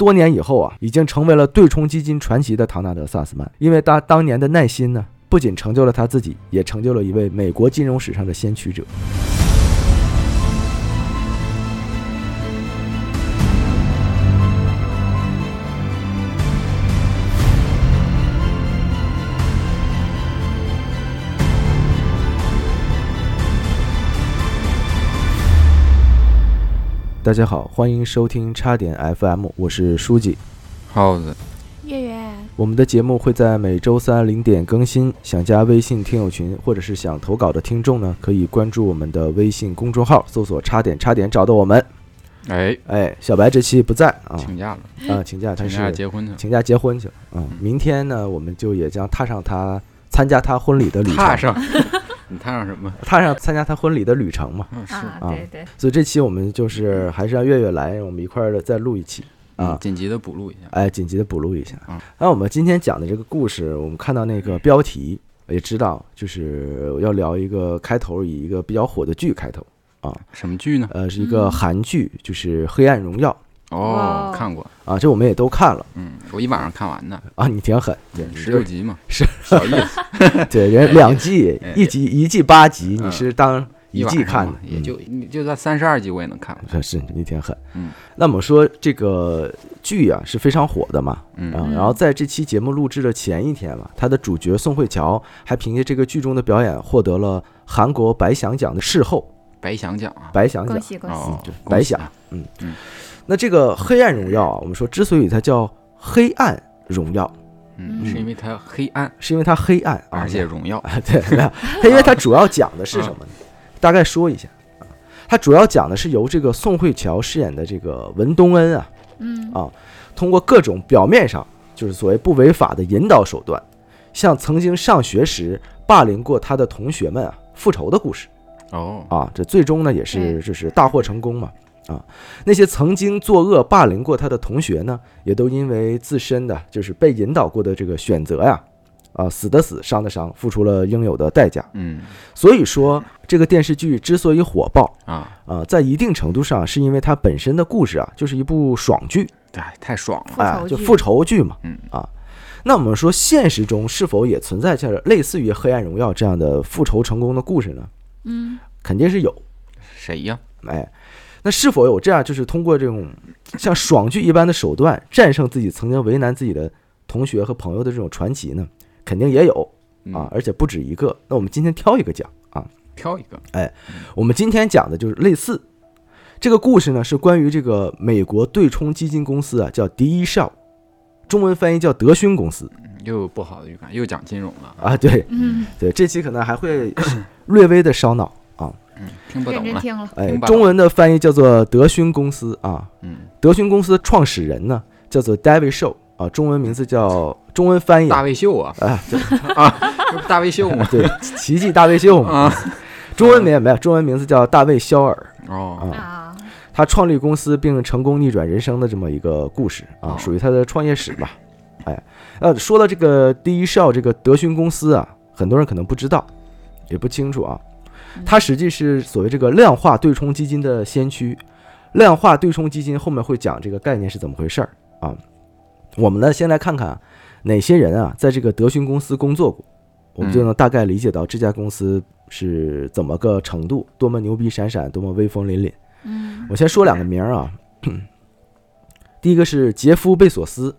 多年以后啊，已经成为了对冲基金传奇的唐纳德·萨斯曼，因为他当年的耐心呢，不仅成就了他自己，也成就了一位美国金融史上的先驱者。大家好，欢迎收听叉点 FM，我是书记。耗子，月月，我们的节目会在每周三零点更新。想加微信听友群或者是想投稿的听众呢，可以关注我们的微信公众号，搜索“叉点叉点”找到我们。哎，哎，小白这期不在啊请假了，啊，请假，他请假是结婚去了，请假结婚去了啊。明天呢，我们就也将踏上他参加他婚礼的旅程，踏上，你踏上什么？踏上参加他婚礼的旅程嘛。嗯，是啊，啊对对，所以这期我们就是还是让月月来，我们一块儿的再录一期啊嗯。紧急的补录一下。哎，紧急的补录一下。嗯那我们今天讲的这个故事，我们看到那个标题也知道，就是要聊一个开头以一个比较火的剧开头啊，什么剧呢？呃，是一个韩剧，就是《黑暗荣耀哦，看过，》啊，这我们也都看了。嗯，我一晚上看完的，啊，你挺狠，对，十六集嘛，是小意思，对人两季哎，一集一季八集，你嗯是当一季看的，也嗯就你就在三十二集我也能看完。是是你挺狠。嗯。那么说这个剧啊是非常火的嘛，啊，嗯。嗯然后在这期节目录制的前一天嘛，他的主角宋慧乔还凭借这个剧中的表演获得了韩国白想奖的视后白想奖啊，白想奖恭。喜恭喜，白想啊，那这个《黑暗荣耀》啊，我们说之所以它叫黑暗荣耀，嗯，嗯。是因为它黑暗，是因为它黑暗啊，而且荣耀，啊，对，它因为它主要讲的是什么呢？大概说一下啊，它主要讲的是由这个宋慧乔饰演的这个文东恩啊，嗯。啊通过各种表面上就是所谓不违法的引导手段，向曾经上学时霸凌过他的同学们啊复仇的故事。哦，啊。这最终呢也是就是大获成功嘛啊。那些曾经作恶霸凌过他的同学呢，也都因为自身的就是被引导过的这个选择呀，啊死的死，伤的伤，付出了应有的代价。嗯所以说这个电视剧之所以火爆啊，啊，在一定程度上是因为它本身的故事啊就是一部爽剧。对，太爽了，哎，就复仇剧嘛，嗯啊，那我们说现实中是否也存在像类似于《黑暗荣耀》这样的复仇成功的故事呢？嗯肯定是有，谁呀？哎，那是否有这样就是通过这种像爽剧一般的手段战胜自己曾经为难自己的同学和朋友的这种传奇呢？肯定也有嗯啊，，而且不止一个。那我们今天挑一个讲啊，挑一个，哎我们今天讲的就是类似这个故事呢，是关于这个美国对冲基金公司啊，叫迪伊少，中文翻译叫德勋公司。又有不好的预感，又讲金融了，啊，对嗯，对，这期可能还会 略微的烧脑啊。嗯，听不懂了，认真听了，哎中文的翻译叫做德勋公司啊。嗯，德勋公司创始人呢叫做 David Show 啊，中文名字叫中文翻译大卫秀啊，啊，对这不是大卫秀吗？对，奇迹大卫秀嘛。啊，中文名没有，中文名字叫大卫肖尔哦，啊。啊，他创立公司并成功逆转人生的这么一个故事啊哦，属于他的创业史吧。哎，呃，说到这个第一少这个德勋公司啊，很多人可能不知道，也不清楚啊。它实际是所谓这个量化对冲基金的先驱。量化对冲基金后面会讲这个概念是怎么回事儿啊。我们呢，先来看看啊哪些人啊在这个德勋公司工作过，我们就能大概理解到这家公司是怎么个程度，多么牛逼闪闪，多么威风凛凛。嗯。我先说两个名儿啊，第一个是杰夫·贝索斯，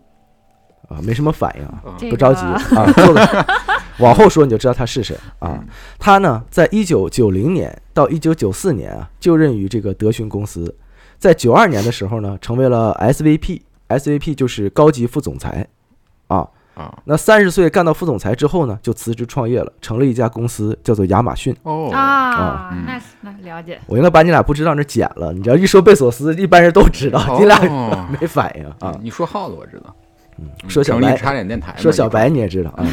啊，没什么反应啊，不着急啊，往后说你就知道他是谁啊嗯。他呢，在一九九零年到一九九四年啊，就任于这个德勋公司，在九二年的时候呢，成为了 SVP，SVP 就是高级副总裁啊。啊，那三十岁干到副总裁之后呢，就辞职创业了，成立一家公司，叫做亚马逊。哦，啊嗯，那那了解，我应该把你俩不知道那剪了，你只要一说贝索斯，一般人都知道，你俩哦没反应啊。你说耗子我知道，嗯说小白，茶点电台，说小白你也知道啊。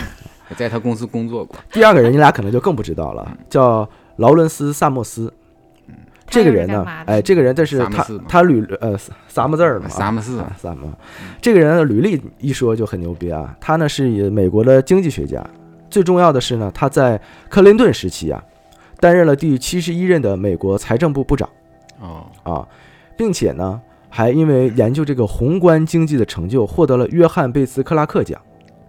在他公司工作过，第二个人你俩可能就更不知道了，叫劳伦斯·萨默斯。这个人呢哎，这个人这是他他履呃啥么字儿嘛，萨默斯。啊萨么，这个人的履历一说就很牛逼啊。他呢是以美国的经济学家，最重要的是呢，他在克林顿时期啊，担任了第七十一任的美国财政部部长。哦，啊，并且呢，还因为研究这个宏观经济的成就，获得了约翰贝茨克拉克奖。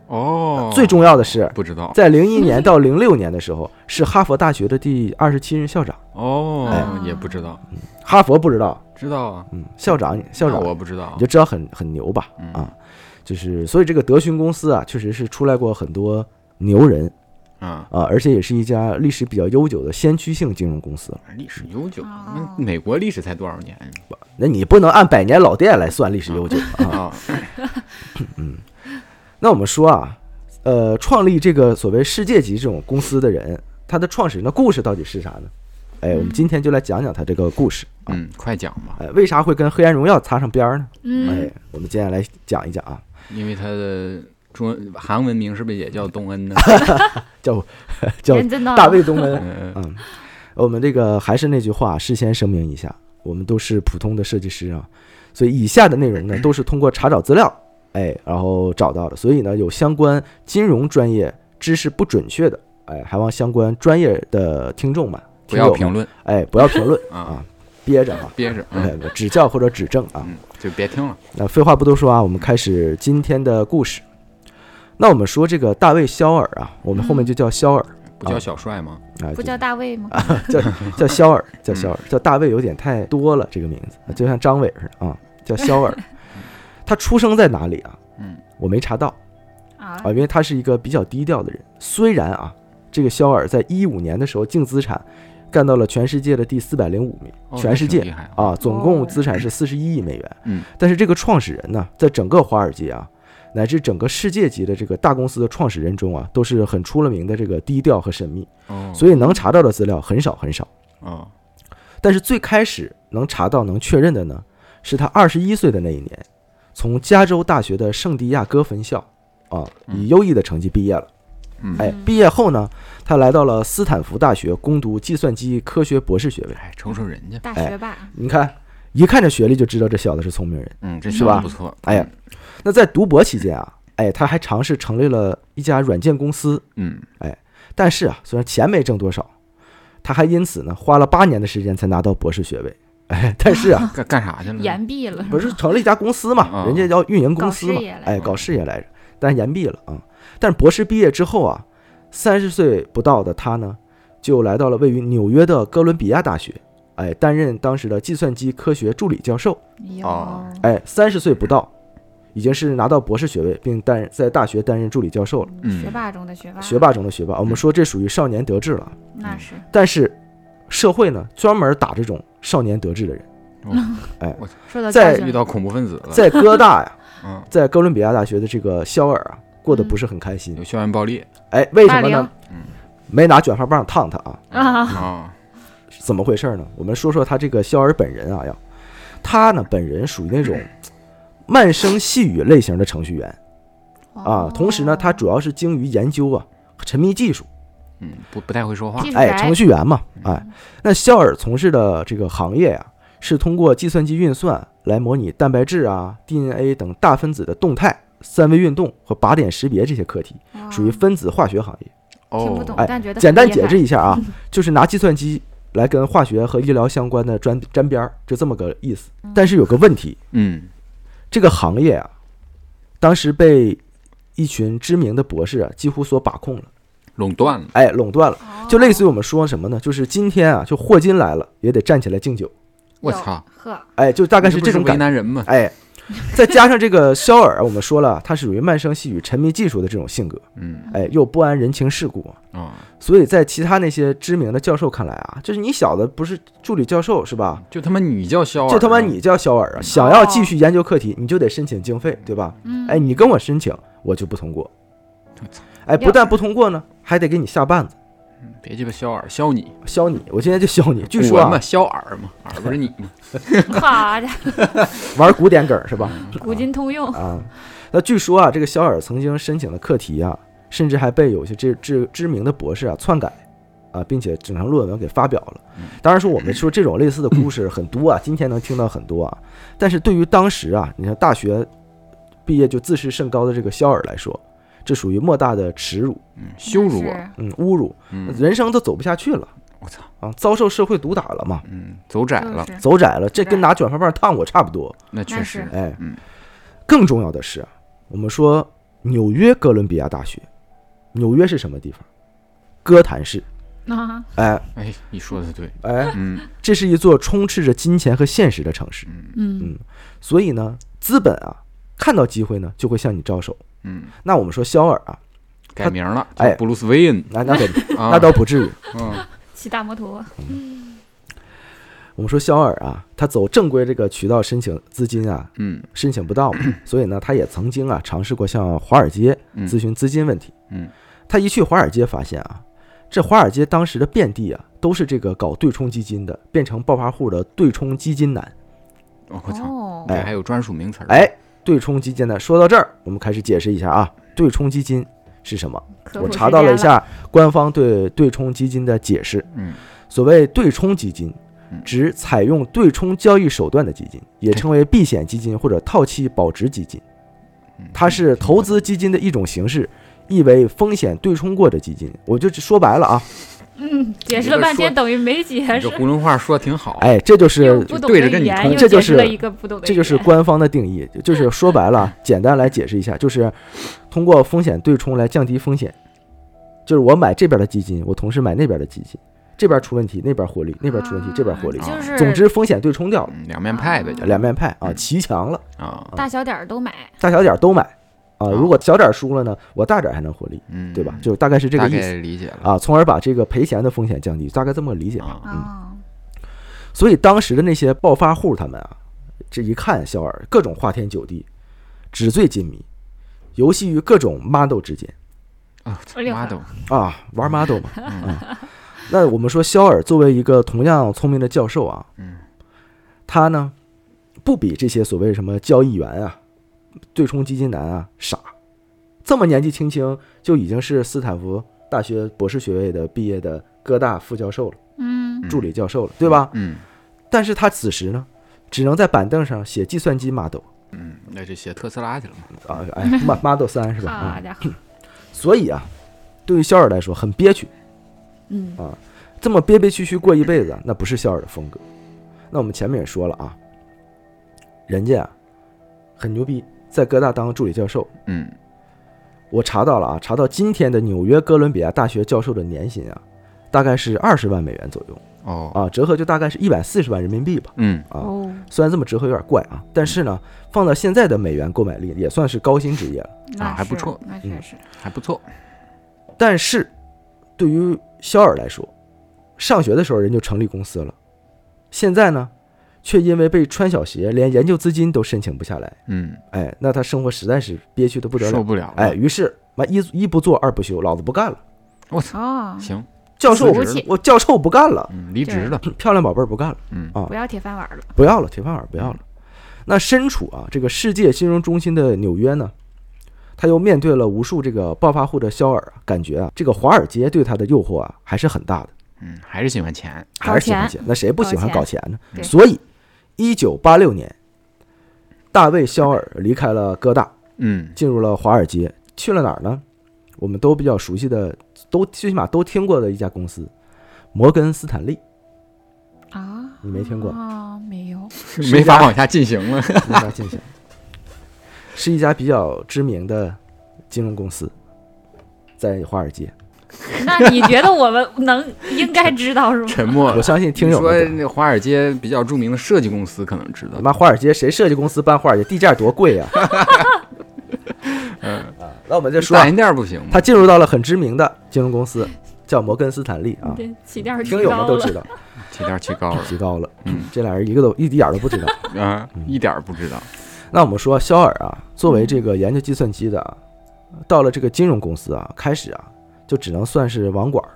哦，最重要的是，不知道。在零一年到零六年的时候，是哈佛大学的第二十七任校长。哦哎，也不知道，哈佛不知道，知道啊，嗯，校长校长。我不知道。你就，知道很很牛吧？嗯。啊，就是所以这个德勋公司啊，确实是出来过很多牛人。嗯，啊，而且也是一家历史比较悠久的先驱性金融公司。历史悠久，美国历史才多少年？那你不能按百年老店来算历史悠久啊。啊？那我们说啊，呃，创立这个所谓世界级这种公司的人，他的创始人的故事到底是啥呢？哎，我们今天就来讲讲他这个故事啊。嗯，快讲吧，哎，为啥会跟《黑暗荣耀》擦上边儿呢？嗯哎，我们接下来讲一讲啊，因为他的中文韩文名是不是也叫东恩呢？叫 叫大卫·东恩。嗯嗯，我们这个还是那句话，事先声明一下，我们都是普通的设计师啊，所以以下的内容呢都是通过查找资料，哎，然后找到的，所以呢有相关金融专业知识不准确的，哎，还望相关专业的听众们不要评，论哎，不要评论 啊啊，憋着啊，憋着，指教或者指正啊。嗯，就别听了，那废话不多说啊，我们开始今天的故事。那我们说这个大卫·肖尔啊，我们后面就叫肖尔不叫小帅吗？啊，不叫大卫吗？叫叫肖尔，叫肖尔，叫大卫有点太多了，这个名字就像张伟似的啊，叫肖尔。他出生在哪里啊？嗯，我没查到。啊。啊，因为他是一个比较低调的人。虽然啊，这个肖尔在一五年的时候净资产干到了全世界的第四百零五名，哦全世界啊，总共哦。资产是四十一亿美元。嗯，但是这个创始人呢，在整个华尔街啊，乃至整个世界级的这个大公司的创始人中啊，都是很出了名的这个低调和神秘，哦，所以能查到的资料很少很少。啊，但是最开始能查到、能确认的呢，是他二十一岁的那一年，从加州大学的圣地亚哥分校啊，以优异的成绩毕业了。嗯，哎，毕业后呢，他来到了斯坦福大学攻读计算机科学博士学位。哎，瞅瞅人家，大学霸，你看，一看这学历就知道这小子是聪明人。嗯，这是吧不错，哎呀，那在读博期间啊，哎，他还尝试成立了一家软件公司，嗯，哎但是啊，虽然钱没挣多少，他还因此呢花了八年的时间才拿到博士学位。哎，但是啊，干干啥去了？延毕了，不是成了一家公司嘛，啊人家叫运营公司嘛哎，搞事业来着，但是延毕了啊。但是博士毕业之后啊，三十岁不到的他呢，就来到了位于纽约的哥伦比亚大学，哎，担任当时的计算机科学助理教授。哦哎，三十岁不到，已经是拿到博士学位，并担任在大学担任助理教授了，嗯学霸中的学霸，学霸中的学霸。我们说这属于少年得志了，那是但是社会呢，专门打这种少年得志的人。受到在遇到恐怖分子了，在哥大呀，嗯，在哥伦比亚大学的这个肖尔啊，过得不是很开心。有。校园暴力。哎，为什么呢？没拿卷发棒烫他啊？啊，啊，怎么回事呢？我们说说他这个肖尔本人啊，要。他呢本人属于那种 慢声细语类型的程序员。啊哦，同时呢，他主要是精于研究啊，沉迷技术，嗯，不不太会说话。哎，程序员嘛，哎，那肖尔从事的这个行业呀、是通过计算机运算来模拟蛋白质啊、DNA 等大分子的动态、三维运动和靶点识别这些课题，哦。属于分子化学行业。哦。听不懂，哎但觉得简单解释一下啊，就是拿计算机来跟化学和医疗相关的沾沾边儿，就这么个意思。但是有个问题，嗯，这个行业啊，当时被一群知名的博士啊几乎所把控了，垄断了，哎，垄断了。哦就类似于我们说什么呢？就是今天啊，就霍金来了也得站起来敬酒，我操，呵，哎，就大概是这种感觉。难人嘛，哎，再加上这个肖尔，我们说了，他是属于慢声细语、沉迷技术的这种性格，嗯，哎，又不谙人情世故，啊，所以在其他那些知名的教授看来啊，就是你小子不是助理教授是吧？就他妈你叫肖尔，就他妈你叫肖尔啊！想要继续研究课题，你就得申请经费，对吧？嗯，哎，你跟我申请，我就不通过我操。哎，不但不通过呢，还得给你下绊子，别鸡巴肖尔，削你，削你。我今天就削你。据说嘛，，削尔嘛，尔不是你吗？好家伙，玩古典梗是吧？古今通用，啊，那据说啊，这个肖尔曾经申请的课题啊，甚至还被有些知知知名的博士啊篡改啊，并且整成论文给发表了。当然说我们说这种类似的故事很多啊，今天能听到很多啊，但是对于当时啊，你看大学毕业就自视甚高的这个肖尔来说，这属于莫大的耻辱，嗯，羞辱我，嗯，侮辱，嗯，人生都走不下去了。我操，啊，遭受社会毒打了嘛，嗯，走窄了，就是走窄了，这跟拿卷发棒烫我差不多。那确实哎，嗯更重要的是，我们说纽约哥伦比亚大学，纽约是什么地方？哥谭市。啊，哎哎，你说的对，哎，嗯这是一座充斥着金钱和现实的城市，嗯嗯所以呢，资本啊看到机会呢就会向你招手。嗯，那我们说肖尔啊，改名了，哎叫布鲁斯韦恩，那那得啊。那倒不至于。嗯。骑大摩托，嗯我们说肖尔啊，他走正规这个渠道申请资金啊，嗯。申请不到嘛，所以呢，他也曾经啊尝试过向华尔街嗯。咨询资金问题。嗯。他一去华尔街，发现啊，这华尔街当时的遍地啊都是这个搞对冲基金的，变成暴发户的对冲基金男。哦我操，哦。这还有专属名词儿，哎，对冲基金呢，说到这儿，我们开始解释一下啊，对冲基金是什么？我查到了一下官方对对冲基金的解释。嗯所谓对冲基金嗯，指采用对冲交易手段的基金，也称为避险基金或者套期保值基金。嗯它是投资基金的一种形式，意为风险对冲过的基金。我就说白了啊，嗯，解释了半天等于没解释你这，囫囵话说的挺好，哎，这就是用不懂对着跟你这就是一个不懂的，这就是官方的定义，就是说白了，简单来解释一下，就是通过风险对冲来降低风险。就是我买这边的基金，我同时买那边的基金，这边出问题，那边获利，那边出问题，这边获利啊。就是总之，风险对冲掉两面派呗，两面派啊，嗯。齐强了，啊，大小点儿都买，大小点儿都买啊。啊。如果小点儿输了呢，我大点儿还能获利，嗯，对吧？就大概是这个意思。理解了。啊，从而把这个赔钱的风险降低，大概这么理解。啊，嗯，所以当时的那些暴发户他们啊，这一看肖尔各种花天酒地，纸醉金迷，游戏于各种 model 之间。啊，，model，啊，玩 model 嘛。嗯 嗯，那我们说肖尔作为一个同样聪明的教授啊，嗯。他呢不比这些所谓什么交易员啊、对冲基金男啊傻，这么年纪轻轻就已经是斯坦福大学博士学位的毕业的哥大副教授了，嗯助理教授了，对吧？嗯但是他此时呢，只能在板凳上写计算机 model 嗯，那就写特斯拉去了嘛，啊，哎，ma-，model 三是吧？好啊，家伙，所以啊，对于肖尔来说很憋屈，嗯啊这么憋憋屈屈过一辈子啊，那不是肖尔的风格。那我们前面也说了啊，人家啊很牛逼，在哥大当助理教授。嗯。我查到了啊，查到今天的纽约哥伦比亚大学教授的年薪啊，大概是二十万美元左右。哦。啊，折合就大概是一百四十万人民币吧。嗯。啊。哦，虽然这么折合有点怪啊，但是呢，放到现在的美元购买力也算是高薪职业了。啊还不错，那确实，还不错，但是，对于肖尔来说，上学的时候人就成立公司了，现在呢，却因为被穿小鞋，连研究资金都申请不下来。嗯，哎，那他生活实在是憋屈的不得了。受不了了，哎，于是妈一一不做二不休，老子不干了。我操，哦，行，教授我教授不干了，嗯，离职了，漂亮宝贝儿不干了，嗯。啊。不要铁饭碗了，不要了，铁饭碗不要了。那身处啊这个世界金融中心的纽约呢，他又面对了无数这个暴发户的肖尔啊，感觉啊这个华尔街对他的诱惑啊还是很大的。嗯，还是喜欢钱，还是喜欢钱，那谁不喜欢搞钱呢？对。所以，一九八六年，大卫·肖尔离开了哥大，嗯进入了华尔街，去了哪儿呢？我们都比较熟悉的，都最起码都听过的一家公司——摩根斯坦利。啊，你没听过啊？没有，没法往下进行了，没法进行，是一家比较知名的金融公司，在华尔街。那你觉得我们能应该知道是吗？沉默。我相信听友说。那华尔街比较著名的设计公司可能知道他，妈，华尔街谁设计公司搬华尔街，地价多贵呀、嗯，啊！那我们就说啊大，一点不行吗？他进入到了很知名的金融公司，叫摩根斯坦利啊。这起调提听友们高了都知道，起调起高了，提高了。嗯这俩人一个都一点儿都不知道。啊，一点儿不知道，那我们说，肖尔啊，作为这个研究计算机的啊，到了这个金融公司啊，开始啊，就只能算是网管儿，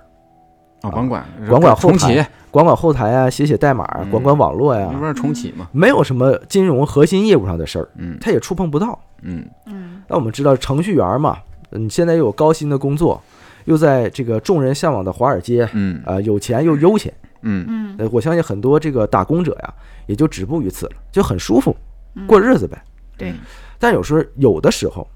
啊，管管管管后重启，台管管后台啊，写写代码管管网络呀那，不是重启吗？没有什么金融核心业务上的事儿，嗯他也触碰不到。嗯嗯那我们知道，程序员嘛，嗯，现在又有高薪的工作，又在这个众人向往的华尔街，嗯啊，有钱又悠闲。嗯嗯呃，我相信很多这个打工者呀，也就止步于此了，就很舒服嗯过日子呗。对，但有时候有的时候，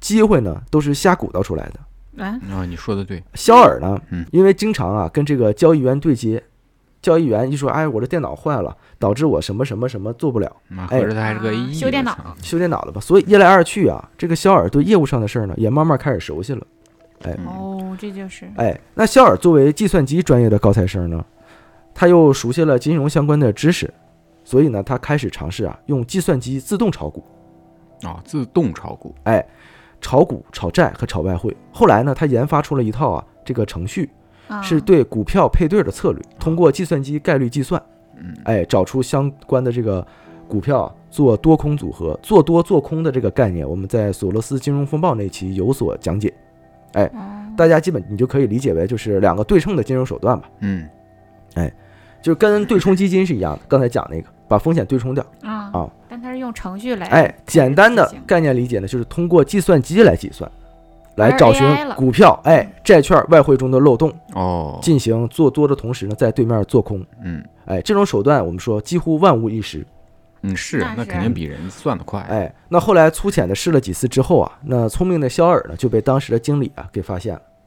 机会呢都是瞎鼓捣出来的。啊，啊，你说的对，肖尔呢嗯，因为经常啊跟这个交易员对接，交易员一说，哎，我的电脑坏了，导致我什么什么什么做不了，妈哎合着他还是个啊修电脑。修电脑的吧。所以一来二去啊，这个肖尔对业务上的事儿呢，也慢慢开始熟悉了。哎。哦，这就是。哎，那肖尔作为计算机专业的高材生呢，他又熟悉了金融相关的知识，所以呢，他开始尝试啊用计算机自动炒股。哦，自动炒股，哎，炒股、炒债和炒外汇。后来呢，他研发出了一套啊这个程序，啊是对股票配对的策略，通过计算机概率计算，嗯，哎，找出相关的这个股票啊做多空组合，做多做空的这个概念，我们在索罗斯金融风暴那期有所讲解。哎大家基本你就可以理解为就是两个对称的金融手段吧，嗯，就跟对冲基金是一样的。刚才讲那个，把风险对冲掉。啊啊，但它是用程序来哎，简单的概念理解呢，就是通过计算机来计算，来找寻股票、哎债券、外汇中的漏洞，哦，进行做多的同时呢，在对面做空。嗯。哎，这种手段我们说几乎万无一失。嗯是，那肯定比人算得快，哎，那后来粗浅的试了几次之后啊，那聪明的肖尔呢就被当时的经理啊给发现了，嗯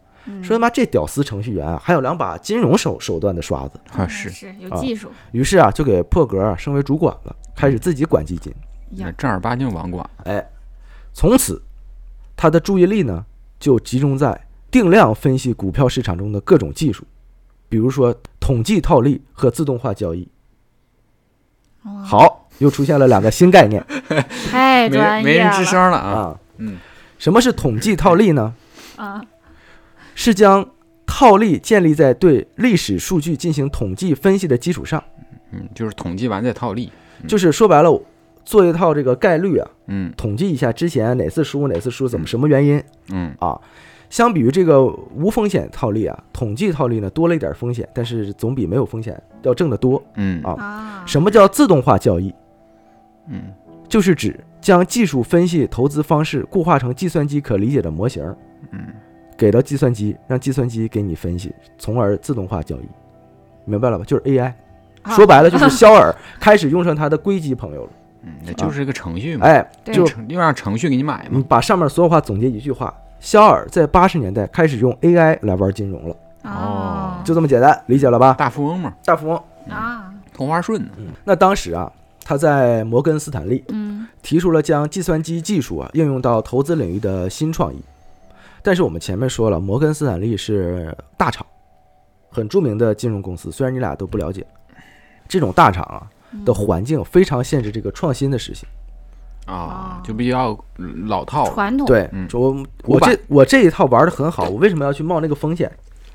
说他妈这屌丝程序员啊还有两把金融手手段的刷子，啊是，是有啊技术于是啊就给破格啊升为主管了，开始自己管基金。那正儿八经网管，哎，从此他的注意力呢就集中在定量分析股票市场中的各种技术，比如说统计套利和自动化交易。哇，好，又出现了两个新概念太没专业没人吱声了啊，啊。嗯，什么是统计套利呢？啊，是将套利建立在对历史数据进行统计分析的基础上，嗯，就是统计完再套利，嗯。就是说白了，做一套这个概率啊，嗯。统计一下之前哪次输哪次输怎么什么原因嗯。啊。相比于这个无风险套利啊，统计套利呢多了一点风险，但是总比没有风险要挣得多。嗯。啊。啊，什么叫自动化交易？嗯。就是指将技术分析投资方式固化成计算机可理解的模型，嗯给到计算机，让计算机给你分析，从而自动化交易。明白了吧？就是 AI。啊说白了就是肖尔 开始用上他的硅基朋友了。嗯，那就是一个程序嘛，哎，对就程又让程序给你买嘛，你把上面所有话总结一句话：肖尔在八十年代开始用 AI 来玩金融了，哦，就这么简单，理解了吧？大富翁嘛，大富翁。啊，同花顺呢，那当时啊，他在摩根斯坦利嗯提出了将计算机技术啊应用到投资领域的新创意。但是我们前面说了，摩根斯坦利是大厂，很著名的金融公司。虽然你俩都不了解，这种大厂啊嗯的环境非常限制这个创新的实行。啊哦，就比较老套，传统对嗯，我我这我这一套玩的很好，我为什么要去冒那个风险？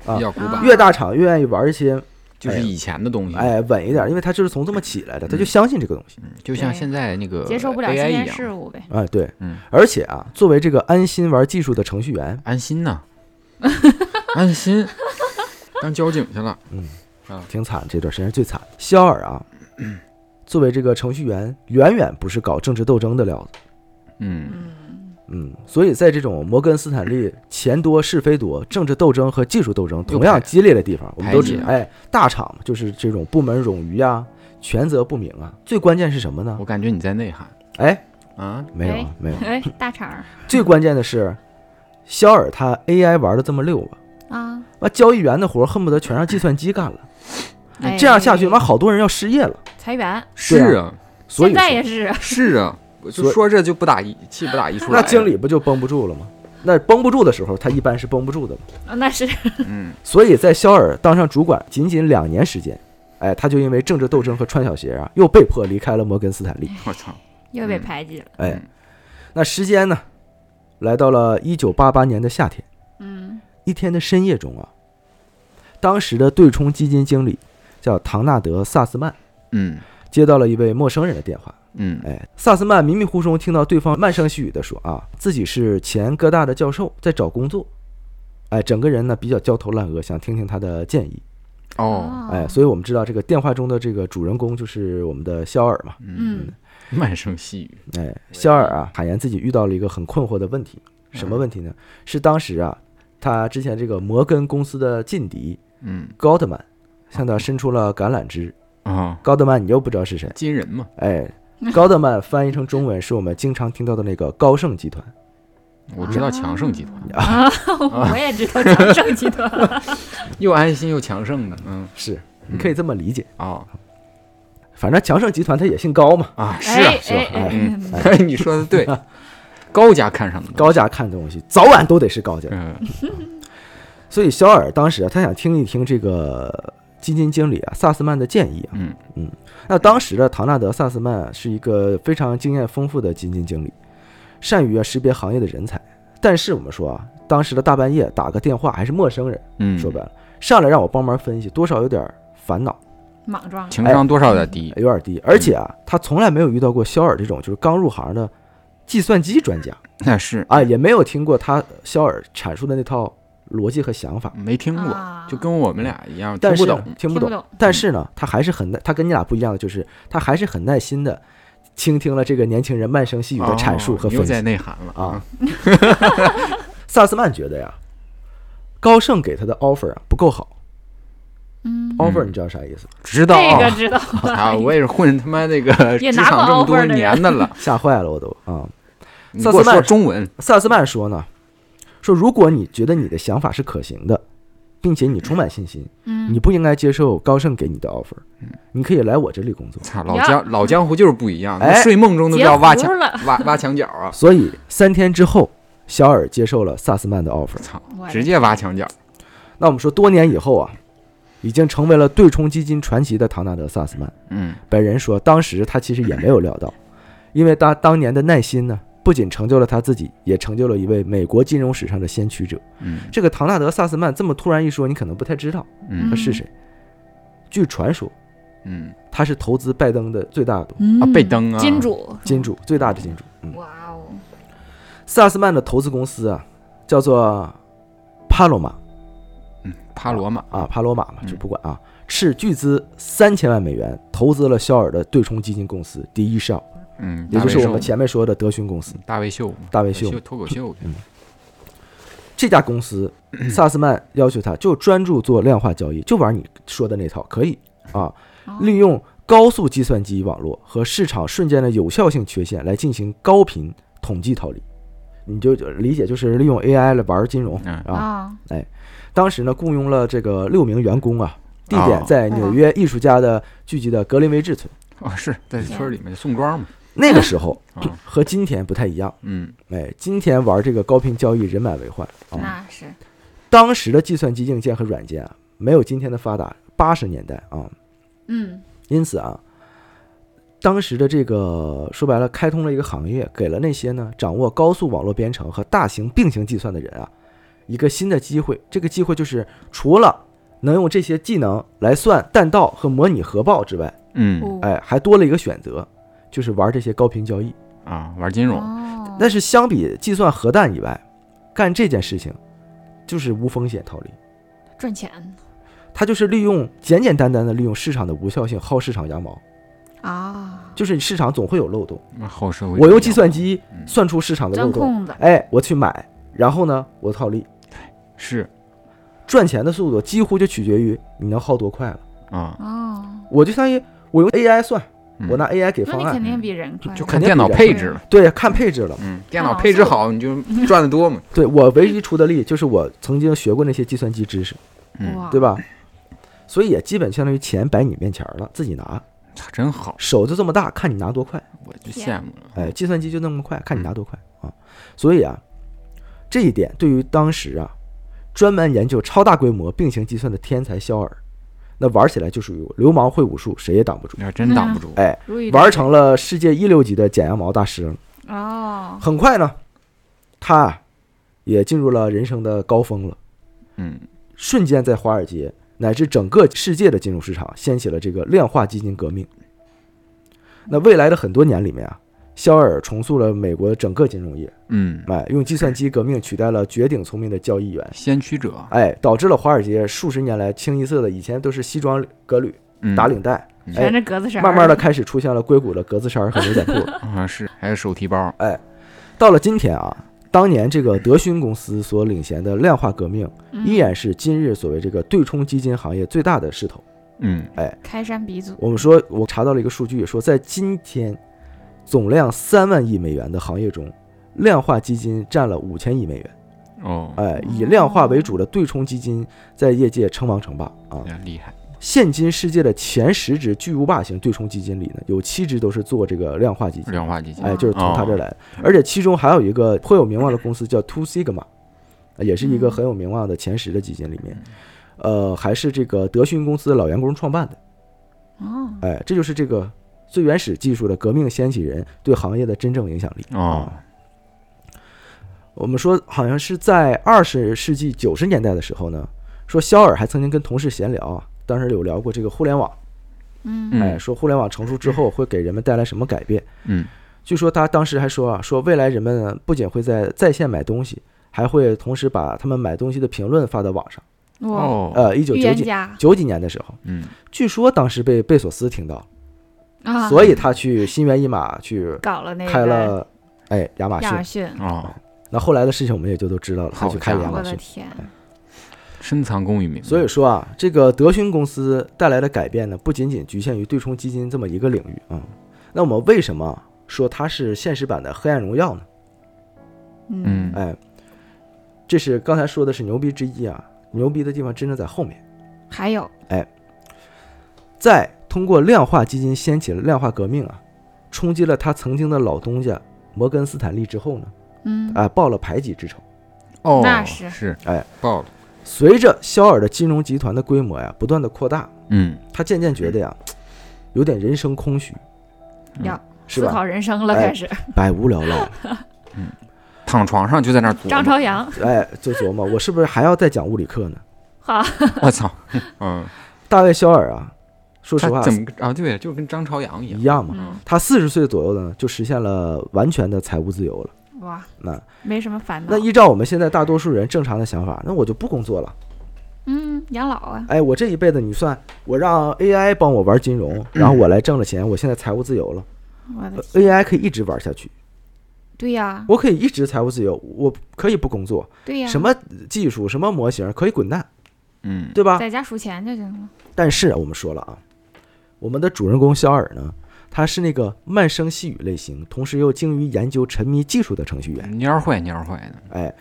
啊啊比较古板，越大厂越愿意玩一些就是以前的东西，哎稳一点，因为他就是从这么起来的，他就相信这个东西。嗯，就像现在那个接受不了新 AI 一鲜样，事物呗，哎，对，嗯，而且啊，作为这个安心玩技术的程序员，安心呐，安心。当交警去了，嗯啊。挺惨，这段时间最惨。肖尔啊，作为这个程序员，远远不是搞政治斗争的料子。嗯。嗯，嗯，所以在这种摩根斯坦利钱多是非多、政治斗争和技术斗争同样激烈的地方，我们都知排挤，啊哎，大厂，就是这种部门冗余啊，权责不明啊。最关键是什么呢我？感觉你在内涵哎，啊，哎没有啊，没有。哎，大厂 最关键的是，肖尔他 AI 玩的这么溜吧，啊，那交易员的活恨不得全让计算机干了。哎这样下去，妈好多人要失业了。裁员，是啊，所以现在也是，是啊，就说这就不打一气不打一处来，那经，理不就绷不住了吗？那绷不住的时候，他一般是绷不住的嘛。啊那是嗯 所以在肖尔当上主管仅仅两年时间，哎，他就因为政治斗争和穿小鞋啊，又被迫离开了摩根斯坦利。我操，又被嗯排挤了，哎嗯，那时间呢，来到了一九八八年的夏天，嗯一天的深夜中啊，当时的对冲基金经理叫唐纳德·萨斯曼，嗯接到了一位陌生人的电话。嗯哎，萨斯曼迷迷糊糊听到对方慢声细语地说啊，自己是前哥大的教授，在找工作。哎，整个人呢比较焦头烂额，想听听他的建议。哦，哎，所以我们知道这个电话中的这个主人公就是我们的肖尔嘛。嗯 慢声细语，哎，肖尔啊，坦言自己遇到了一个很困惑的问题，什么问题呢？是当时啊，他之前这个摩根公司的劲敌嗯高德曼向他伸出了橄榄枝。啊，高德曼你又不知道是谁？金人嘛，哎，高德曼翻译成中文是我们经常听到的那个高盛集团。我知道强盛集团，啊，我也知道强盛集团。又安心又强盛的，嗯。是，你可以这么理解。啊反正强盛集团它也姓高嘛，啊是啊哎，是吧哎你说的对，高家看上的高家看东西，早晚都得是高家。嗯。所以肖尔当时啊，他想听一听这个基金经理啊萨斯曼的建议啊。嗯那当时的唐纳德·萨斯曼是一个非常经验丰富的基金经理，善于啊识别行业的人才。但是我们说啊，当时的大半夜打个电话还是陌生人，嗯，说白了，上来让我帮忙分析，多少有点烦恼，莽撞。情商多少有点低，有点低。而且啊，他从来没有遇到过肖尔这种就是刚入行的计算机专家 那是啊，也没有听过他肖尔阐述的那套逻辑和想法。没听过，啊就跟我们俩一样，听不懂。听不懂，但是呢，他还是很耐，他跟你俩不一样的，就是他还是很耐心的倾听了这个年轻人慢声细语的阐述和哦又在分析内涵了啊。萨斯曼觉得呀，高盛给他的 offer 啊不够好。嗯，offer 你知道啥意思？知道这个知道 啊，我也是混他妈那个职场这么多年的了。吓坏了我都啊！你给我萨斯曼说中文，萨斯曼说呢，说如果你觉得你的想法是可行的，并且你充满信心，嗯，你不应该接受高盛给你的 offer，你可以来我这里工作。操，老江 老江湖就是不一样，哎睡梦中都要挖墙，挖挖墙角啊！所以三天之后，小尔接受了萨斯曼的 offer。操，直接挖墙角。那我们说，多年以后啊，已经成为了对冲基金传奇的唐纳德·萨斯曼嗯本人说，当时他其实也没有料到，因为他当年的耐心呢，不仅成就了他自己，也成就了一位美国金融史上的先驱者。嗯。这个唐纳德·萨斯曼这么突然一说，你可能不太知道嗯。他是谁。据传说，嗯。他是投资拜登的最大的嗯。啊，拜登啊，金主，金主，最大的金主。嗯，哇哦，萨斯曼的投资公司啊，叫做帕罗马嗯，帕罗马，啊，帕罗马嘛，嗯。就不管啊，斥巨资三千万美元投资了肖尔的对冲基金公司第一少，嗯，也就是我们前面说的德勋公司。大卫秀，大卫秀脱口秀嗯，这家公司，萨斯曼要求他就专注做量化交易，就玩你说的那套，可以啊，哦利用高速计算机网络和市场瞬间的有效性缺陷来进行高频统计套利。你就理解就是利用 AI 来玩金融嗯啊。哎，当时呢，雇佣了这个六名员工啊，地点哦在纽约艺术家的聚集的格林威治村。哦，是在村里面宋庄嘛，那个时候啊和今天不太一样，嗯。哎，今天玩这个高频交易人满为患。啊。那是。当时的计算机硬件和软件啊，没有今天的发达。八十年代啊，嗯。因此啊，当时的这个说白了，开通了一个行业，给了那些呢掌握高速网络编程和大型并行计算的人啊，一个新的机会。这个机会就是除了能用这些技能来算弹道和模拟核爆之外，嗯。哦哎，还多了一个选择，就是玩这些高频交易。啊，玩金融，哦。但是相比计算核弹以外，干这件事情就是无风险套利。赚钱。他就是利用简简单单的利用市场的无效性薅市场羊毛，啊，就是市场总会有漏洞，那后社会我用计算机嗯。算出市场的漏洞，哎，我去买，然后呢，我套利，是。赚钱的速度几乎就取决于你能耗多快了。啊，哦，我就相当于我用 AI 算，嗯我拿 AI 给方案，你肯定比人快，就看电脑肯定比人配置了，对，看配置了。嗯，电脑脑配置好你就赚的多嘛，对我唯一出的力就是我曾经学过那些计算机知识，对？吧？所以也基本相当于钱摆你面前了，自己拿，操，真好，手就这么大，看你拿多快。我就羡慕了，哎，计算机就那么快，看你拿多快啊！所以啊，这一点对于当时啊专门研究超大规模并行计算的天才肖尔，那玩起来就属于流氓会武术，谁也挡不住。要真挡不住，哎，玩成了世界一流级的剪羊毛大师了。哦，很快呢，他啊也进入了人生的高峰了，嗯瞬间在华尔街乃至整个世界的金融市场掀起了这个量化基金革命。那未来的很多年里面啊，肖尔重塑了美国整个金融业，嗯，哎，用计算机革命取代了绝顶聪明的交易员，先驱者，哎，导致了华尔街数十年来清一色的以前都是西装革履嗯。打领带，嗯。哎全是格子衫儿，慢慢的开始出现了硅谷的格子衫和牛仔裤。啊是，还有手提包，哎到了今天啊，当年这个德勋公司所领衔的量化革命，嗯。依然是今日所谓这个对冲基金行业最大的势头。嗯。哎。开山鼻祖，我们说，我查到了一个数据，说在今天总量三万亿美元的行业中，量化基金占了五千亿美元。哦，哎，以量化为主的对冲基金在业界称王称霸啊。哎厉害，现今世界的前十只巨无霸型对冲基金里呢，有七只都是做这个量化基金，量化基金，哎，就是从他这儿来的。哦而且其中还有一个颇有名望的公司叫 Two Sigma，呃也是一个很有名望的前十的基金里面，呃，还是这个德讯公司的老员工创办的。哦，哎，这就是这个最原始技术的革命掀起人对行业的真正影响力。哦，我们说好像是在二十世纪九十年代的时候呢，说肖尔还曾经跟同事闲聊啊，当时有聊过这个互联网，嗯嗯哎，说互联网成熟之后会给人们带来什么改变。嗯，据说他当时还说啊，说未来人们不仅会在在线买东西，还会同时把他们买东西的评论发到网上。哦，呃，一九九几九几年的时候，嗯，据说当时被贝索斯听到，啊，所以他去心猿意马去搞了那个开了哎亚马逊。亚马逊，哦，那后来的事情我们也就都知道了，他好去开了亚马逊。我的天，深藏功与名，所以说啊，这个德勋公司带来的改变呢，不仅仅局限于对冲基金这么一个领域啊。那我们为什么说它是现实版的《黑暗荣耀》呢？嗯哎，这是刚才说的是牛逼之一啊，牛逼的地方真正在后面。还有哎在通过量化基金掀起了量化革命啊，冲击了他曾经的老东家摩根斯坦利之后呢，嗯，啊，报了排挤之仇。哦，那是是，哎，报了，随着肖尔的金融集团的规模呀不断的扩大，嗯，他渐渐觉得呀，有点人生空虚，要是吧？思考人生了，哎开始。百无聊赖，躺床上就在那儿琢磨张朝阳，哎，就琢磨我是不是还要再讲物理课呢？好，我操，嗯，大卫肖尔啊，说实话怎么啊？对，就跟张朝阳一样一，样嘛，嗯，他四十岁左右呢就实现了完全的财务自由了。哇，那没什么烦恼那。依照我们现在大多数人正常的想法，那我就不工作了。嗯，养老啊，哎，我这一辈子你算我让 AI 帮我玩金融，然后我来挣了钱，我现在财务自由了我的呃，AI 可以一直玩下去，对呀，我可以一直财务自由，我可以不工作，对呀，什么技术什么模型可以滚蛋，嗯，对吧？在家数钱就行了。但是我们说了啊，我们的主人公肖尔呢，他是那个慢声细语类型，同时又精于研究、沉迷技术的程序员。蔫坏蔫坏的，哎，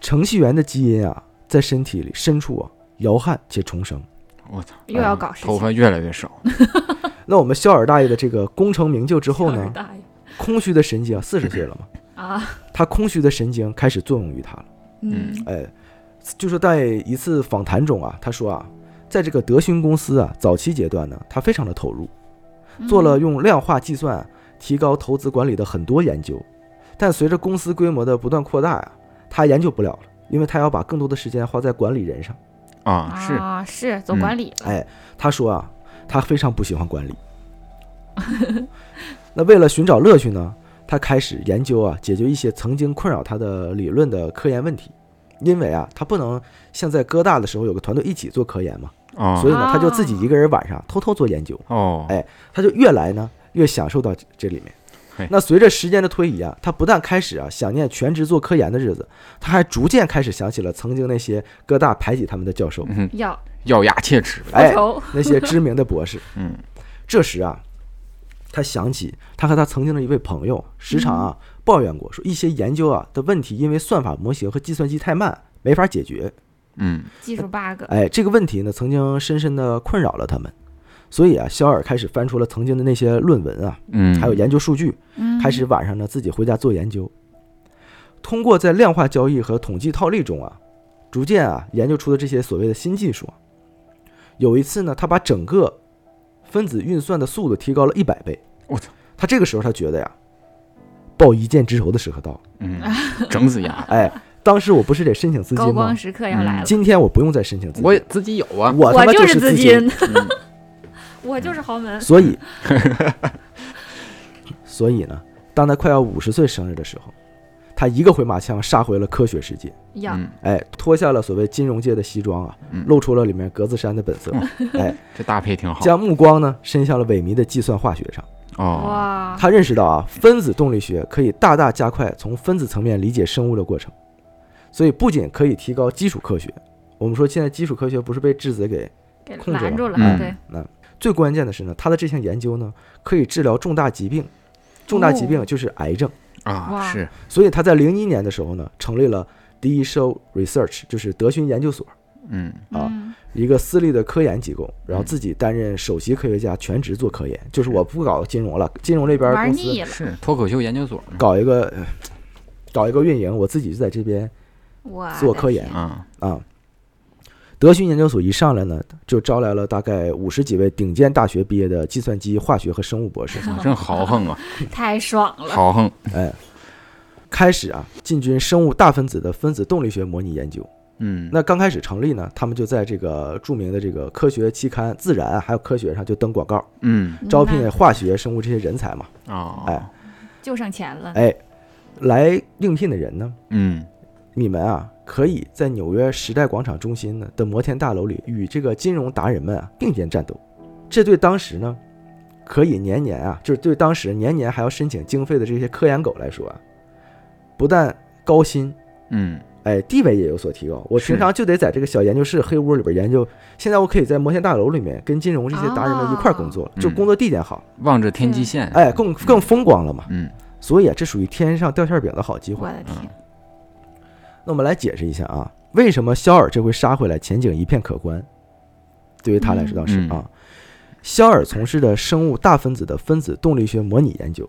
程序员的基因啊，在身体里深处啊摇撼且重生。我操，又要搞事情，头发越来越少，那我们肖尔大爷的这个功成名就之后呢，大爷。空虚的神经啊，四十岁了嘛，啊，他空虚的神经开始作用于他了。嗯。哎，就是在一次访谈中啊，他说啊，在这个德勋公司啊早期阶段呢，他非常的投入，嗯做了用量化计算提高投资管理的很多研究，但随着公司规模的不断扩大呀、他研究不了了，因为他要把更多的时间花在管理人上。啊，是，啊，是走嗯管理了，哎，他说啊，他非常不喜欢管理。那为了寻找乐趣呢，他开始研究啊，解决一些曾经困扰他的理论的科研问题。因为啊，他不能像在哥大的时候有个团队一起做科研嘛，啊。所以呢，他就自己一个人晚上偷偷做研究。哦，哎他就越来呢越享受到这这里面。那随着时间的推移啊，他不但开始啊想念全职做科研的日子，他还逐渐开始想起了曾经那些哥大排挤他们的教授，嗯，咬牙切齿，哎那些知名的博士。嗯，这时啊，他想起他和他曾经的一位朋友，时常啊抱怨过，说一些研究啊的问题，因为算法模型和计算机太慢，没法解决。嗯，技术 bug，哎，这个问题呢，曾经深深的困扰了他们。所以啊，肖尔开始翻出了曾经的那些论文啊，嗯，还有研究数据，嗯，开始晚上呢自己回家做研究。通过在量化交易和统计套利中啊，逐渐啊研究出的这些所谓的新技术啊。有一次呢，他把整个分子运算的速度提高了一百倍。我操！他这个时候他觉得呀，报一箭之仇的时刻到了。嗯，整死丫，哎，当时我不是得申请资金吗？高光时刻要来了，今天我不用再申请资金，我也自己有啊，我他妈就是资金，嗯。我就是豪门，所以，所以呢，当他快要五十岁生日的时候，他一个回马枪杀回了科学世界。呀。嗯，哎，脱下了所谓金融界的西装啊嗯，露出了里面格子衫的本色，哎，这搭配挺好，将目光呢伸向了萎靡的计算化学上。哦，哇，他认识到啊，分子动力学可以大大加快从分子层面理解生物的过程，所以不仅可以提高基础科学，我们说现在基础科学不是被质子给给控制了拦住了，嗯对，那最关键的是呢，他的这项研究呢可以治疗重大疾病，重大疾病就是癌症。啊，是，所以他在零一年的时候呢，成立了 D Show Research，就是德勋研究所，嗯。啊嗯一个私立的科研机构，然后嗯。自己担任首席科学家，全职做科研，就是我不搞金融了，金融这边公司玩腻了，是脱口秀研究所，搞一个呃搞一个运营，我自己就在这边做科研啊，啊。德勋研究所一上来呢，就招来了大概五十几位顶尖大学毕业的计算机、化学和生物博士，真豪横啊，太爽了，豪横，哎，开始啊进军生物大分子的分子动力学模拟研究。嗯，那刚开始成立呢，他们就在这个著名的这个科学期刊《自然》还有科学上就登广告，嗯。招聘化学、生物这些人才嘛。哦，哎。就剩钱了，哎，来应聘的人呢，嗯。你们啊可以在纽约时代广场中心呢的摩天大楼里与这个金融达人们啊并肩战斗。这对当时呢，可以年年啊，就是对当时年年还要申请经费的这些科研狗来说啊，不但高薪，嗯哎，地位也有所提高。我平常就得在这个小研究室、黑屋里边研究，现在我可以在摩天大楼里面跟金融这些达人们一块工作，哦就工作地点好，望着天际线，哎，更更风光了嘛。嗯所以啊，这属于天上掉馅饼的好机会。我的天，那我们来解释一下啊，为什么肖尔这回杀回来前景一片可观？对于他来说倒是嗯啊，肖尔从事的生物大分子的分子动力学模拟研究，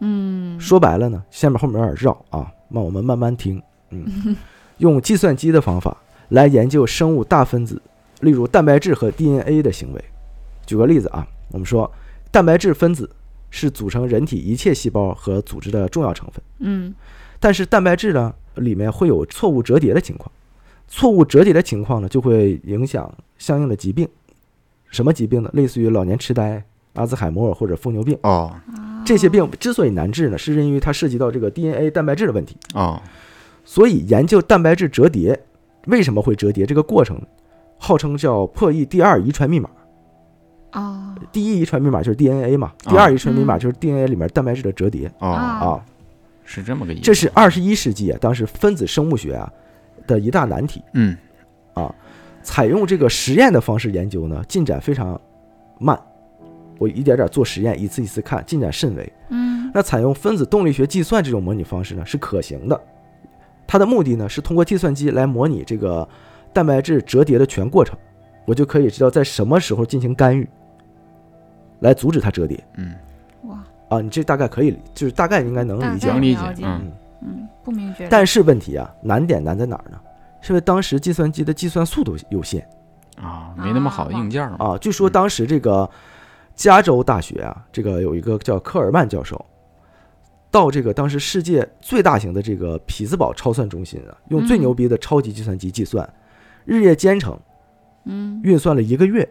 嗯，说白了呢，下面后面有点绕啊，那我们慢慢听。嗯，用计算机的方法来研究生物大分子，例如蛋白质和 DNA 的行为。举个例子啊，我们说蛋白质分子是组成人体一切细胞和组织的重要成分，嗯但是蛋白质呢里面会有错误折叠的情况，错误折叠的情况呢就会影响相应的疾病。什么疾病呢？类似于老年痴呆、阿兹海默尔或者疯牛病。哦这些病之所以难治呢，是因为它涉及到这个 DNA 蛋白质的问题。哦，所以研究蛋白质折叠为什么会折叠这个过程，号称叫破译第二遗传密码。哦第一遗传密码就是 DNA 嘛，啊第二遗传密码嗯就是 DNA 里面蛋白质的折叠哦，啊啊。是这么个意思，这是二十一世纪啊，当时分子生物学啊的一大难题。嗯啊采用这个实验的方式研究呢，进展非常慢。我一点点做实验，一次一次看，进展甚微。嗯那采用分子动力学计算这种模拟方式呢，是可行的。它的目的呢，是通过计算机来模拟这个蛋白质折叠的全过程，我就可以知道在什么时候进行干预，来阻止它折叠嗯，哇，啊。你这大概可以，就是大概应该能理解。能理解，嗯嗯，不明觉，但是问题啊，难点难在哪儿呢？是因为当时计算机的计算速度有限啊，没那么好的硬件嘛，啊。据说当时这个加州大学啊，这个有一个叫科尔曼教授，到这个当时世界最大型的这个匹兹堡超算中心啊，用最嗯。牛逼的超级计算机计算，日夜兼程嗯。运算了一个月，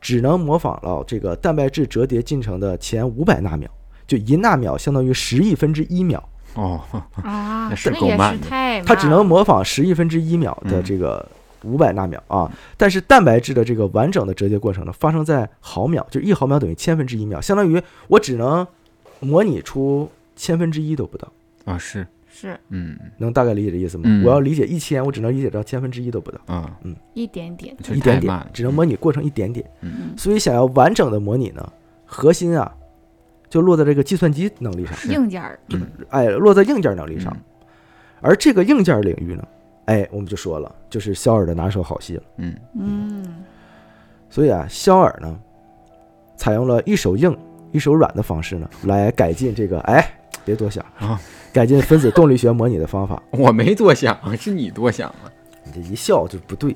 只能模仿了这个蛋白质折叠进程的前五百纳秒，就一纳秒相当于十亿分之一秒，哦，啊，那是够慢的是太它只能模仿十亿分之一秒的嗯。这个五百纳秒啊。但是蛋白质的这个完整的折叠过程呢，发生在毫秒，就一毫秒等于千分之一秒，相当于我只能模拟出千分之一都不到。啊是，是。嗯。能大概理解这意思吗？嗯。我要理解一千，我只能理解到千分之一都不到，啊，嗯。一点点，这一点点只能模拟过程一点点。嗯，所以想要完整的模拟呢，核心啊就落在这个计算机能力上，硬件儿，哎，落在硬件能力上。嗯。而这个硬件领域呢，哎，我们就说了，就是肖尔的拿手好戏了。嗯。嗯。所以啊，肖尔呢，采用了一手硬一手软的方式呢，来改进这个，哎，别多想。啊，改进分子动力学模拟的方法。我没多想，是你多想了，你这一笑就不对，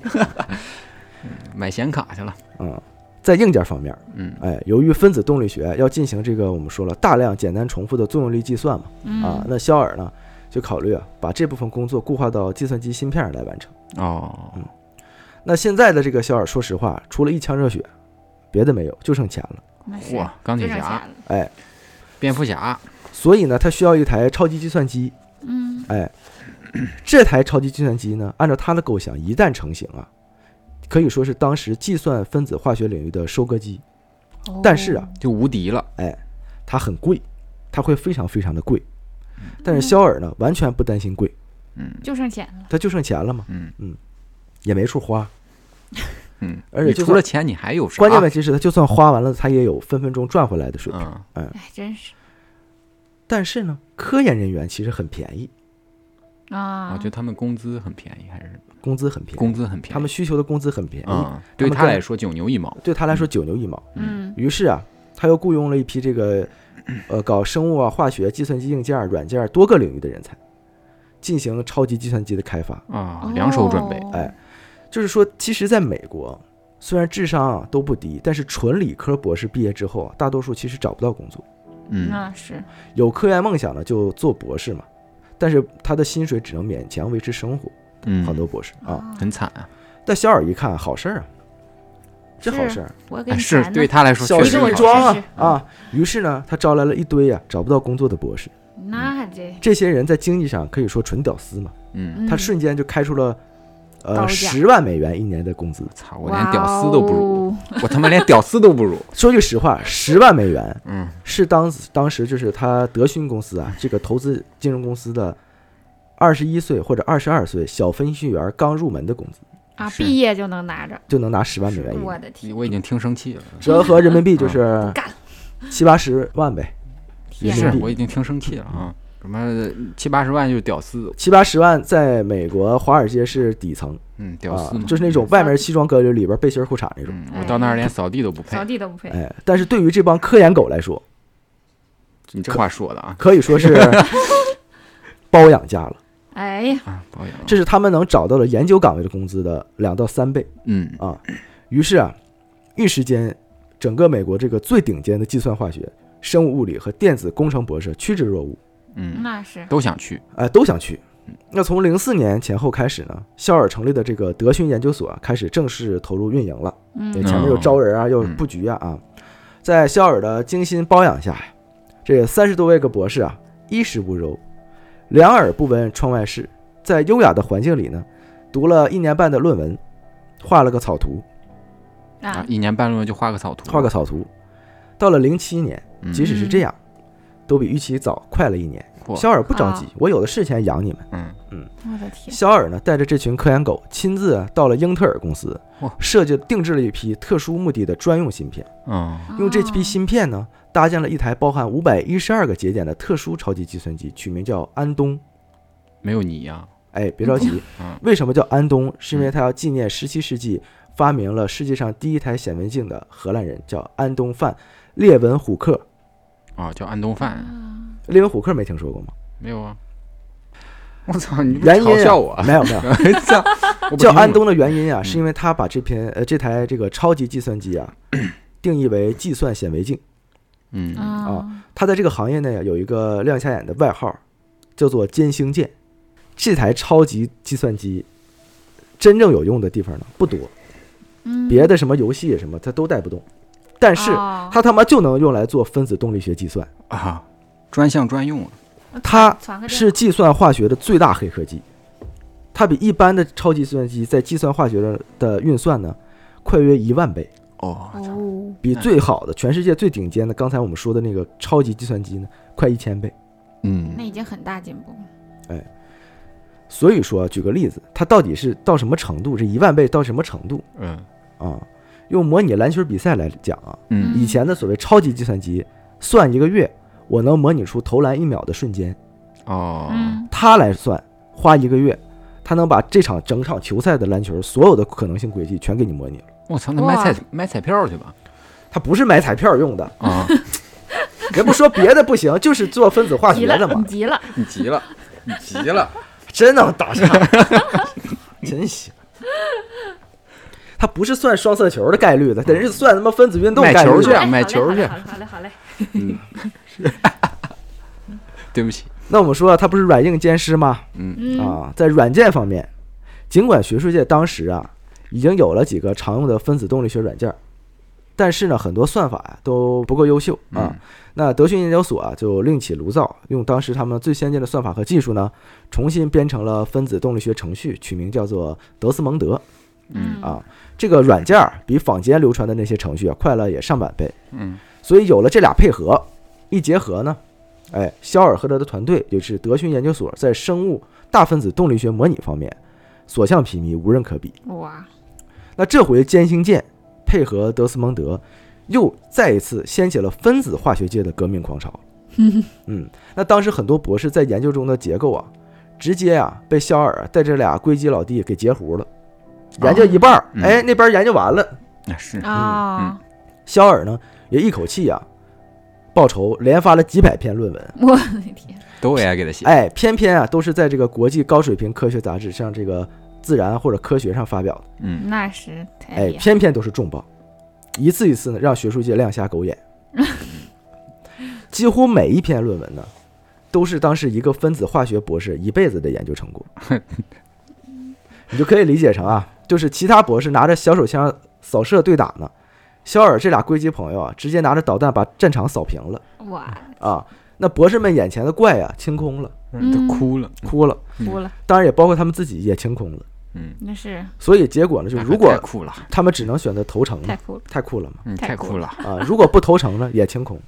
买显卡去了，嗯，在硬件方面，嗯。哎，由于分子动力学要进行这个我们说了大量简单重复的作用力计算嘛，嗯。啊，那肖尔呢就考虑啊，把这部分工作固化到计算机芯片上来完成。哦，嗯。那现在的这个肖尔，说实话，除了一腔热血，别的没有，就剩钱了。哇，钢铁侠、哎，蝙蝠侠，所以呢，他需要一台超级计算机。嗯。哎，这台超级计算机呢，按照他的构想，一旦成型啊，可以说是当时计算分子化学领域的收割机。但是啊，就无敌了，哎它很贵，它会非常非常的贵。但是肖尔呢，完全不担心贵，嗯。就剩钱了，他就剩钱了嘛，嗯。嗯。也没处花。嗯，而且除了钱，你还有啥？关键问题是，他就算花完了，他也有分分钟赚回来的水平。嗯，哎，真是，但是呢，科研人员其实很便宜，啊啊，就他们工资很便宜，还是工资很便宜，工资很便宜？他们需求的工资很便宜，嗯，对他来说九牛一毛。对他来说九牛一毛。嗯于是啊，他又雇佣了一批这个呃搞生物啊、化学、计算机硬件、软件多个领域的人才，进行超级计算机的开发。啊，两手准备。哦哎就是说，其实在美国，虽然智商啊都不低，但是纯理科博士毕业之后啊，大多数其实找不到工作。嗯，那是。有科研梦想的就做博士嘛，但是他的薪水只能勉强维持生活。嗯，好多博士啊，很惨啊。但小尔一看，好事儿啊，这好事儿，我给哎是对他来说小事。一桩啊啊！于是呢，他招来了一堆啊找不到工作的博士。那这。这些人在经济上可以说纯屌丝嘛，嗯，嗯。他瞬间就开出了呃十万美元一年的工资。操，我连屌丝都不如，哦 我他妈连屌丝都不如。说句实话，十万美元嗯是当当时就是他德勋公司啊这个投资金融公司的二十一岁或者二十二岁小分析员刚入门的工资，啊，毕业就能拿着，就能拿十万美元一年，我的天，我已经听生气了。折合人民币就是 七八十万呗，也是我已经听生气了啊！什么七八十万就是屌丝，七八十万在美国华尔街是底层嗯，屌啊丝嘛，，就是那种外面西装革履，里边背心裤衩那种。嗯，我到那儿连扫地都不配扫。地都不配，哎，但是对于这帮科研狗来说，你这话说的啊可以说是 包养价了。哎呀，啊，保养这是他们能找到的研究岗位的工资的两到三倍嗯啊。于是啊，一时间，整个美国这个最顶尖的计算化学、生物物理和电子工程博士趋之若鹜，嗯，那是都想去。哎，都想去。那从零四年前后开始呢，肖尔成立的这个德勋研究所啊，开始正式投入运营了。嗯前面又招人啊，又布局啊啊，在肖尔的精心包养下，这三十多位个博士啊，衣食无忧，两耳不闻窗外事，在优雅的环境里呢，读了一年半的论文，画了个草图，啊啊，，一年半论文就画个草图，画个草图。到了零七年，嗯即使是这样，都比预期早快了一年。嚯肖尔不着急啊，我有的是钱养你们。嗯我的天，肖尔呢，带着这群科研狗，亲自啊到了英特尔公司，设计定制了一批特殊目的的专用芯片。嗯用这批哦芯片呢，搭建了一台包含五百一十二个节点的特殊超级计算机，取名叫安东。没有你呀，哎，别着急，嗯为什么叫安东？是因为他要纪念十七世纪发明了世界上第一台显微镜的荷兰人，叫安东范列文虎克。啊，叫安东范，啊列文虎克没听说过吗？没有啊？我操，你原因啊嘲笑我？没有没有，叫安东的原因啊，嗯是因为他把这篇呃这台这个超级计算机啊定义为计算显微镜。嗯啊，他在这个行业内啊有一个亮瞎眼的外号，叫做“歼星舰”。这台超级计算机真正有用的地方呢不多，嗯别的什么游戏什么它都带不动，但是哦它他妈就能用来做分子动力学计算，啊，专项专用啊，它是计算化学的最大黑科技。它比一般的超级计算机在计算化学的的运算呢快约一万倍，哦，哦，比最好的全世界最顶尖的刚才我们说的那个超级计算机呢快一千倍。嗯那已经很大进步了。哎，所以说，举个例子，它到底是到什么程度？这一万倍到什么程度嗯啊？用模拟篮球比赛来讲啊，嗯以前的所谓超级计算机，算一个月，我能模拟出投篮一秒的瞬间，哦，他，来算，花一个月，他能把这场整场球赛的篮球所有的可能性轨迹全给你模拟了。我操，那买彩买彩票去吧他不是买彩票用的，啊！也不说别的不行，就是做分子化，学的嘛你，急了，你急了，你急了，真能打上，真行。它不是算双色球的概率的，得是算他妈分子运动买概率的。球去买球去。好嘞好嘞好嘞，嗯，对不起，那我们说，它不是软硬兼施吗？嗯。嗯。啊，在软件方面，尽管学术界当时啊已经有了几个常用的分子动力学软件儿，但是呢，很多算法呀、都不够优秀啊。嗯。那德训研究所啊就另起炉灶，用当时他们最先进的算法和技术呢，重新编成了分子动力学程序，取名叫做德斯蒙德。嗯。啊。这个软件儿比坊间流传的那些程序啊快了也上百倍，嗯所以有了这俩配合，一结合呢，哎，肖尔和他的团队，也就是德讯研究所，在生物大分子动力学模拟方面所向披靡，无人可比。哇，那这回歼星舰配合德斯蒙德，又再一次掀起了分子化学界的革命狂潮。嗯，那当时很多博士在研究中的结构啊，直接啊被肖尔带着俩硅基老弟给截胡了。研究一半儿，嗯哎，那边研究完了，那是啊，肖尔呢也一口气啊报仇，连发了几百篇论文。我的天，都 AI 给他写。哎，偏偏啊都是在这个国际高水平科学杂志，像这个《自然》或者《科学》上发表的。嗯，那是太哎，厉害。偏偏都是重磅，一次一次呢让学术界亮瞎狗眼。几乎每一篇论文呢，都是当时一个分子化学博士一辈子的研究成果。你就可以理解成啊，就是其他博士拿着小手枪扫射对打呢，肖尔这俩硅基朋友啊，直接拿着导弹把战场扫平了哇，啊。那博士们眼前的怪啊清空了，嗯都哭了。哭了，哭了，当然也包括他们自己也清空了。嗯，那是所以结果呢，就是如果太酷了，他们只能选择投诚嘛，太酷了，太酷了嘛。嗯，太酷了。啊，如果不投诚呢，也清空。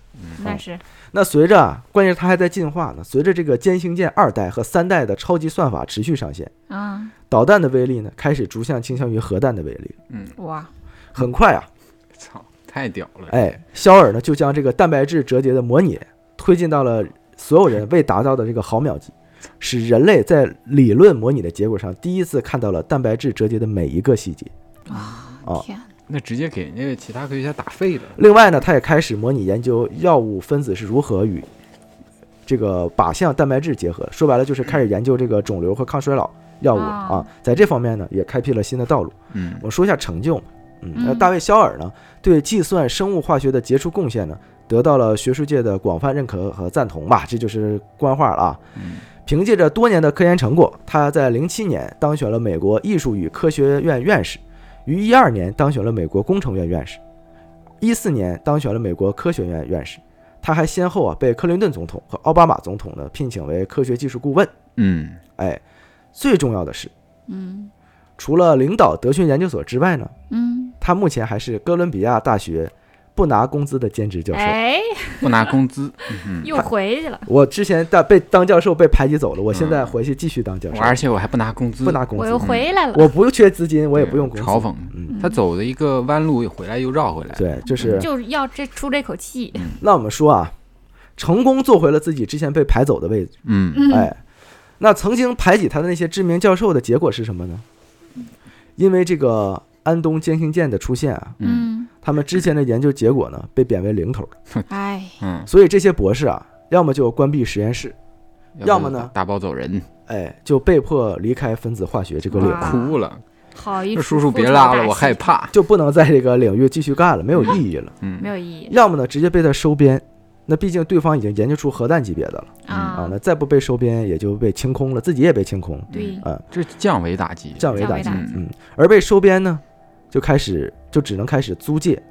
那是那随着啊，关键是它还在进化呢。随着这个歼星舰二代和三代的超级算法持续上线，啊，导弹的威力呢开始逐项倾向于核弹的威力。嗯，哇，很快啊，操，太屌了。哎，肖尔呢就将这个蛋白质折叠的模拟推进到了所有人未达到的这个毫秒级，使人类在理论模拟的结果上第一次看到了蛋白质折叠的每一个细节。啊天，那直接给人家其他科学家打废了。另外呢，他也开始模拟研究药物分子是如何与这个靶向蛋白质结合。说白了就是开始研究这个肿瘤和抗衰老药物啊啊，在这方面呢也开辟了新的道路。嗯我说一下成就，嗯，那嗯大卫·肖尔呢对计算生物化学的杰出贡献呢，得到了学术界的广泛认可和赞同吧，这就是官话了啊。嗯凭借着多年的科研成果，他在零七年当选了美国艺术与科学院院士，于一二年当选了美国工程院院士，一四年当选了美国科学院院士。他还先后啊被克林顿总统和奥巴马总统呢聘请为科学技术顾问。嗯哎，最重要的是，嗯除了领导德训研究所之外呢，嗯，他目前还是哥伦比亚大学不拿工资的兼职教授。哎，不拿工资。嗯 又回去了，我之前当被当教授被排挤走了，我现在回去继续当教，授我，而且我还不拿工资，不拿工资我又，回来了，我不缺资金，我也不用工资。嘲讽。嗯，他走了一个弯路，回来又绕回来。对，就是就是要这出这口气，那我们说啊，成功做回了自己之前被排走的位置。嗯嗯哎，那曾经排挤他的那些知名教授的结果是什么呢？因为这个安东歼星舰的出现啊，嗯，他们之前的研究结果呢被贬为零头了，哎，嗯，所以这些博士啊，要么就关闭实验室，要么呢打包走人，哎，就被迫离开分子化学这个领域，哭了。好一这叔叔别拉了，我害怕。就不能在这个领域继续干了，没有意义了。嗯。没有意义要么呢，直接被他收编。那毕竟对方已经研究出核弹级别的了。啊，啊那，再不被收编，也就被清空了，自己也被清空，对，啊，这。降维打击降维打。击。嗯，而被收编呢，就开始就只能开始租借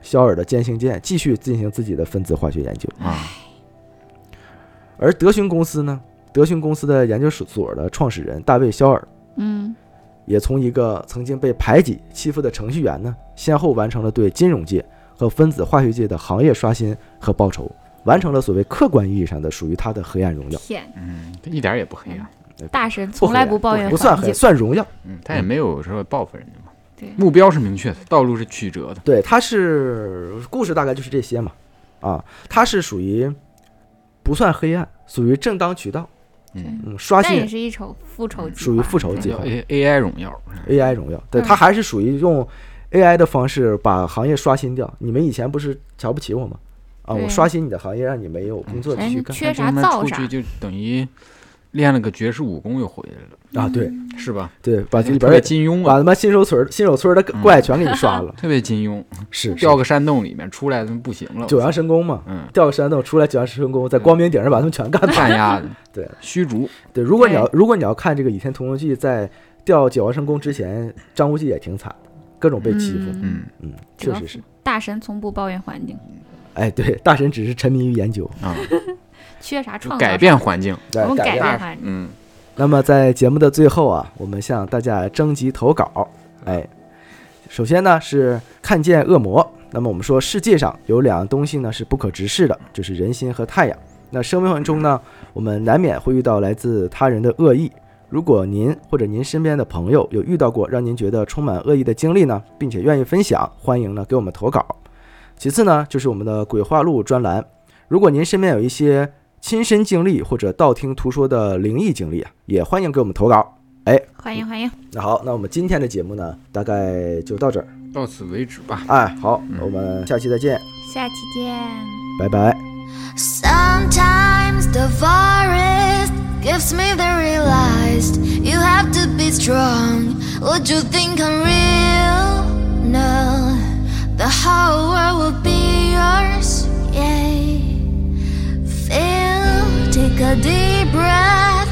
肖尔的歼星舰，继续进行自己的分子化学研究。啊，而德勋公司呢，德勋公司的研究所的创始人大卫·肖尔，嗯也从一个曾经被排挤、欺负的程序员呢，先后完成了对金融界和分子化学界的行业刷新和报仇，完成了所谓客观意义上的属于他的黑暗荣耀。天，嗯，一点也不黑暗。大神从来不抱怨不算黑，算荣耀。嗯，他也没有说报复人家嘛。对，目标是明确的，道路是曲折的。对，它是故事大概就是这些嘛，啊，它是属于不算黑暗，属于正当渠道，嗯，嗯，刷新也新是一仇复仇，属于复仇计叫划 A A I 荣耀。AI 荣耀，对它还是属于用 AI 的方式把行业刷新掉。你们以前不是瞧不起我吗？啊，我刷新你的行业，让你没有工作继续干人缺啥造啥出去就等于练了个绝世武功又回来了，啊，对。是吧？对，把这里边的金庸啊，把他妈新手村新手村的怪全给你刷了，特别金庸，是掉个山洞里面出来他们不行了，九阳神功嘛，嗯，掉个山洞出来九阳神功，在光明顶上把他们全干干压的，对。虚竹，对，如果你要如果你要看这个《倚天屠龙记》，在掉九阳神功之前，张无忌也挺惨的，各种被欺负。嗯。嗯确实是。大神从不抱怨环境，哎，对，大神只是沉迷于研究，啊，缺啥创造改变环境，对我们改变环境，嗯，那么在节目的最后啊，我们向大家征集投稿。哎，首先呢是看见恶魔。那么我们说世界上有两样东西呢是不可直视的，就是人心和太阳。那生命中呢，我们难免会遇到来自他人的恶意。如果您或者您身边的朋友有遇到过让您觉得充满恶意的经历呢，并且愿意分享，欢迎呢给我们投稿。其次呢，就是我们的鬼话录专栏。如果您身边有一些亲身经历或者道听途说的灵异经历啊，也欢迎给我们投稿。哎欢迎欢迎，那好，那我们今天的节目呢，大概就到这儿。到此为止吧。哎，好，嗯我们下期再见，下期见。拜拜。Sometimes the forest gives me the realized you have to be strong. Would you think I'm real? No, the whole world will be yours. Yeah. Feel, take a deep breath.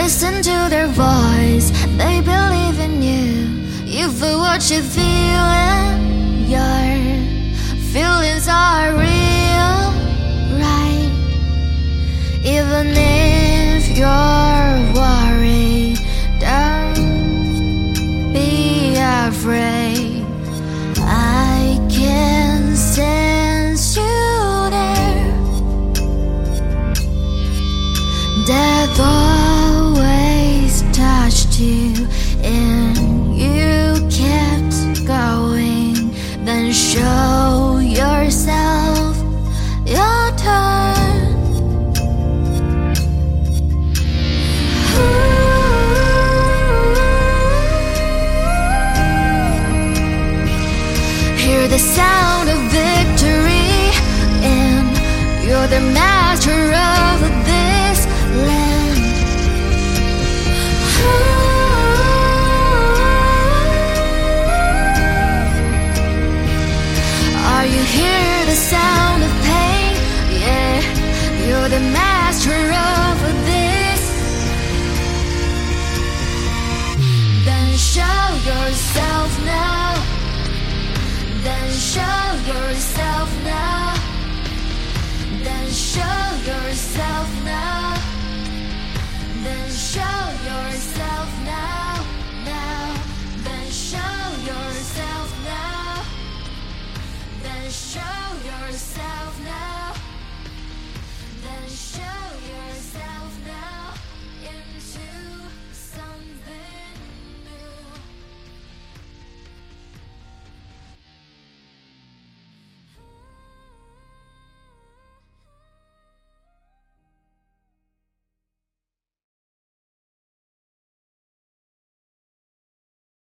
Listen to their voice. They believe in you. You feel what you're feeling. Your feelings are real, right? Even if you're worried, don't be afraid. Death always touched you, and